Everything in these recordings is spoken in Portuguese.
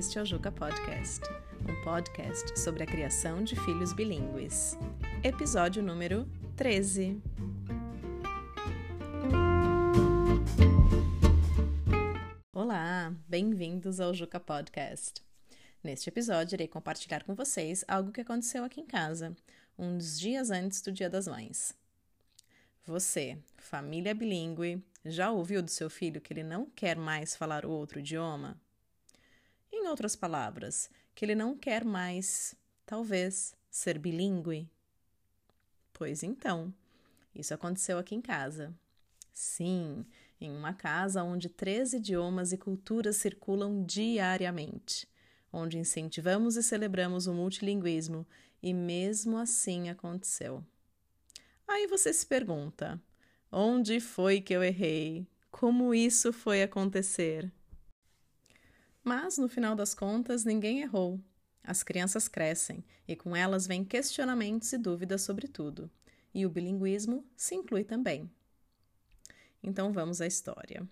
Este é o Juca Podcast, um podcast sobre a criação de filhos bilíngues. Episódio número 13. Olá, bem-vindos ao Juca Podcast. Neste episódio, irei compartilhar com vocês algo que aconteceu aqui em casa, uns dias antes do Dia das Mães. Você, família bilíngue, já ouviu do seu filho que ele não quer mais falar o outro idioma? Em outras palavras, que ele não quer mais, talvez, ser bilíngue? Pois então, isso aconteceu aqui em casa. Sim, em uma casa onde três idiomas e culturas circulam diariamente, onde incentivamos e celebramos o multilinguismo, e mesmo assim aconteceu. Aí você se pergunta: onde foi que eu errei? Como isso foi acontecer? Mas, no final das contas, ninguém errou. As crianças crescem e com elas vêm questionamentos e dúvidas sobre tudo. E o bilinguismo se inclui também. Então vamos à história.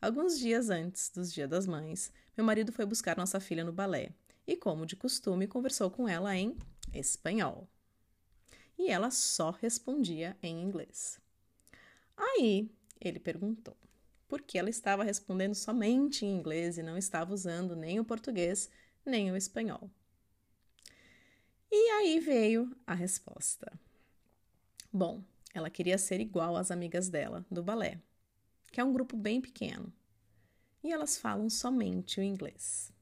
Alguns dias antes dos Dia das Mães, meu marido foi buscar nossa filha no balé e, como de costume, conversou com ela em espanhol. E ela só respondia em inglês. Aí ele perguntou: porque ela estava respondendo somente em inglês e não estava usando nem o português nem o espanhol. E aí veio a resposta. Bom, ela queria ser igual às amigas dela do balé, que é um grupo bem pequeno, e elas falam somente o inglês.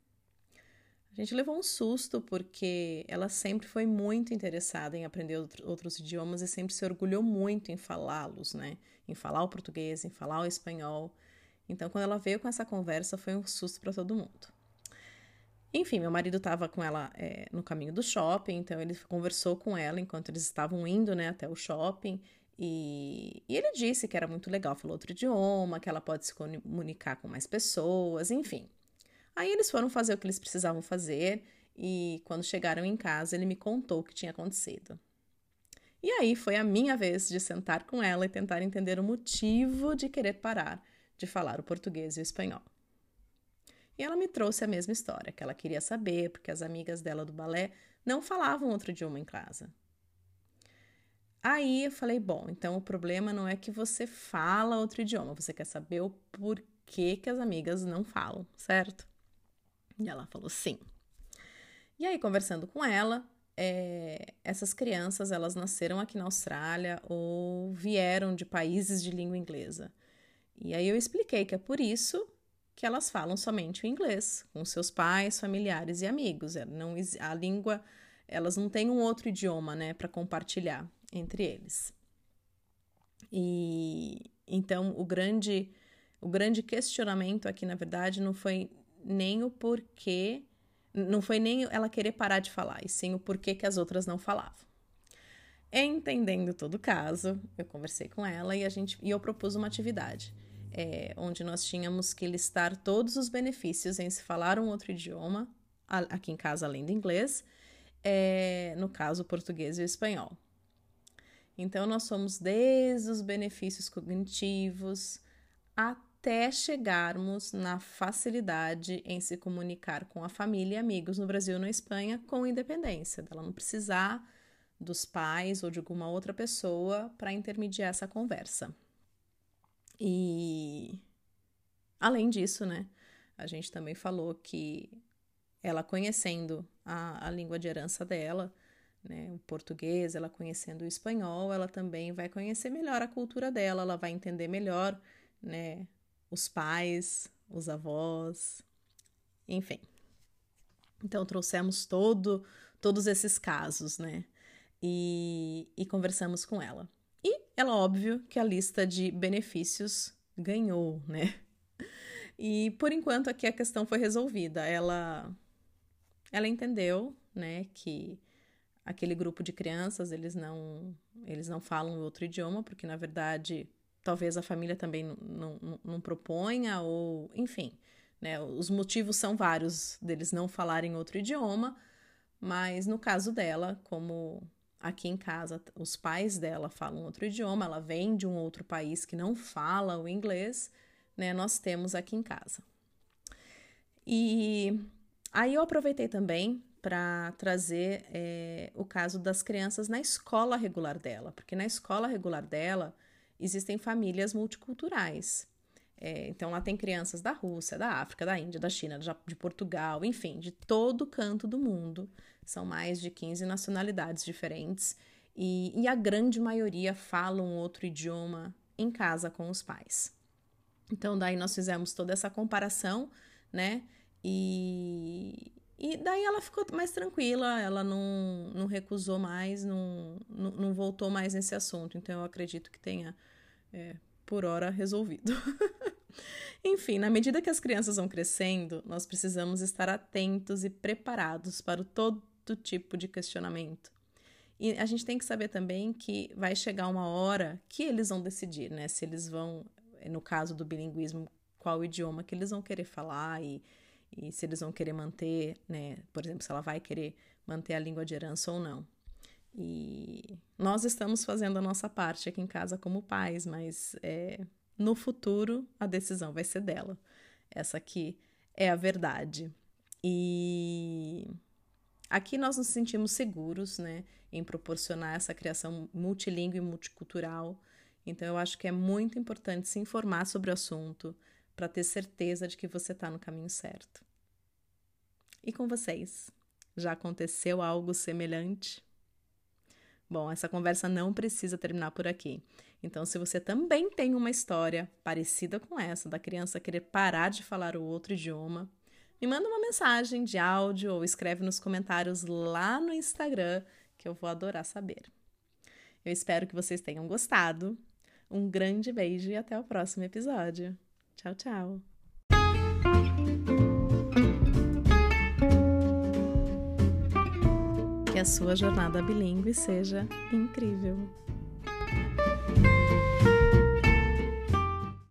A gente levou um susto porque ela sempre foi muito interessada em aprender outros idiomas e sempre se orgulhou muito em falá-los, né? Em falar o português, em falar o espanhol. Então, quando ela veio com essa conversa, foi um susto para todo mundo. Enfim, meu marido estava com ela é, no caminho do shopping, então ele conversou com ela enquanto eles estavam indo né, até o shopping. E, e, ele disse que era muito legal falar outro idioma, que ela pode se comunicar com mais pessoas, enfim. Aí eles foram fazer o que eles precisavam fazer e quando chegaram em casa ele me contou o que tinha acontecido. E aí foi a minha vez de sentar com ela e tentar entender o motivo de querer parar de falar o português e o espanhol. E ela me trouxe a mesma história, que ela queria saber porque as amigas dela do balé não falavam outro idioma em casa. Aí eu falei: bom, então o problema não é que você fala outro idioma, você quer saber o porquê que as amigas não falam, certo? E ela falou sim. E aí, conversando com ela, é, essas crianças elas nasceram aqui na Austrália ou vieram de países de língua inglesa. E aí eu expliquei que é por isso que elas falam somente o inglês com seus pais, familiares e amigos. É, não, a língua, elas não têm um outro idioma, né, para compartilhar entre eles. E então o grande o grande questionamento aqui, na verdade, não foi nem o porquê, não foi nem ela querer parar de falar, e sim o porquê que as outras não falavam. Entendendo todo o caso, eu conversei com ela e a gente e eu propus uma atividade é, onde nós tínhamos que listar todos os benefícios em se falar um outro idioma, aqui em casa além do inglês, é, no caso português e espanhol. Então nós somos desde os benefícios cognitivos até até chegarmos na facilidade em se comunicar com a família e amigos no Brasil e na Espanha com independência, dela não precisar dos pais ou de alguma outra pessoa para intermediar essa conversa. E além disso, né, a gente também falou que ela conhecendo a, a língua de herança dela, né, o português, ela conhecendo o espanhol, ela também vai conhecer melhor a cultura dela, ela vai entender melhor, né, os pais, os avós, enfim. Então trouxemos todo, todos esses casos, né? E, e conversamos com ela. E ela, óbvio, que a lista de benefícios ganhou, né? E por enquanto aqui a questão foi resolvida. Ela, ela entendeu, né, que aquele grupo de crianças eles não eles não falam outro idioma porque na verdade talvez a família também não, não, não proponha, ou enfim, né? Os motivos são vários deles não falarem outro idioma, mas no caso dela, como aqui em casa os pais dela falam outro idioma, ela vem de um outro país que não fala o inglês, né? Nós temos aqui em casa. E Aí eu aproveitei também para trazer é, o caso das crianças na escola regular dela, porque na escola regular dela existem famílias multiculturais. É, então lá tem crianças da Rússia, da África, da Índia, da China, de Portugal, enfim, de todo canto do mundo. São mais de 15 nacionalidades diferentes e, e a grande maioria fala um outro idioma em casa com os pais. Então daí nós fizemos toda essa comparação, né? E, e daí ela ficou mais tranquila, ela não, não recusou mais, não, não, não voltou mais nesse assunto. Então eu acredito que tenha, é, por hora, resolvido. Enfim, na medida que as crianças vão crescendo, nós precisamos estar atentos e preparados para todo tipo de questionamento. E a gente tem que saber também que vai chegar uma hora que eles vão decidir, né? Se eles vão, no caso do bilinguismo, qual idioma que eles vão querer falar e e se eles vão querer manter, né, por exemplo, se ela vai querer manter a língua de herança ou não. E nós estamos fazendo a nossa parte aqui em casa como pais, mas é, no futuro a decisão vai ser dela. Essa aqui é a verdade. E aqui nós nos sentimos seguros, né, em proporcionar essa criação multilingüe e multicultural. Então eu acho que é muito importante se informar sobre o assunto, para ter certeza de que você está no caminho certo. E com vocês? Já aconteceu algo semelhante? Bom, essa conversa não precisa terminar por aqui. Então, se você também tem uma história parecida com essa, da criança querer parar de falar o outro idioma, me manda uma mensagem de áudio ou escreve nos comentários lá no Instagram, que eu vou adorar saber. Eu espero que vocês tenham gostado. Um grande beijo e até o próximo episódio. Tchau, tchau. A sua jornada bilíngue seja incrível.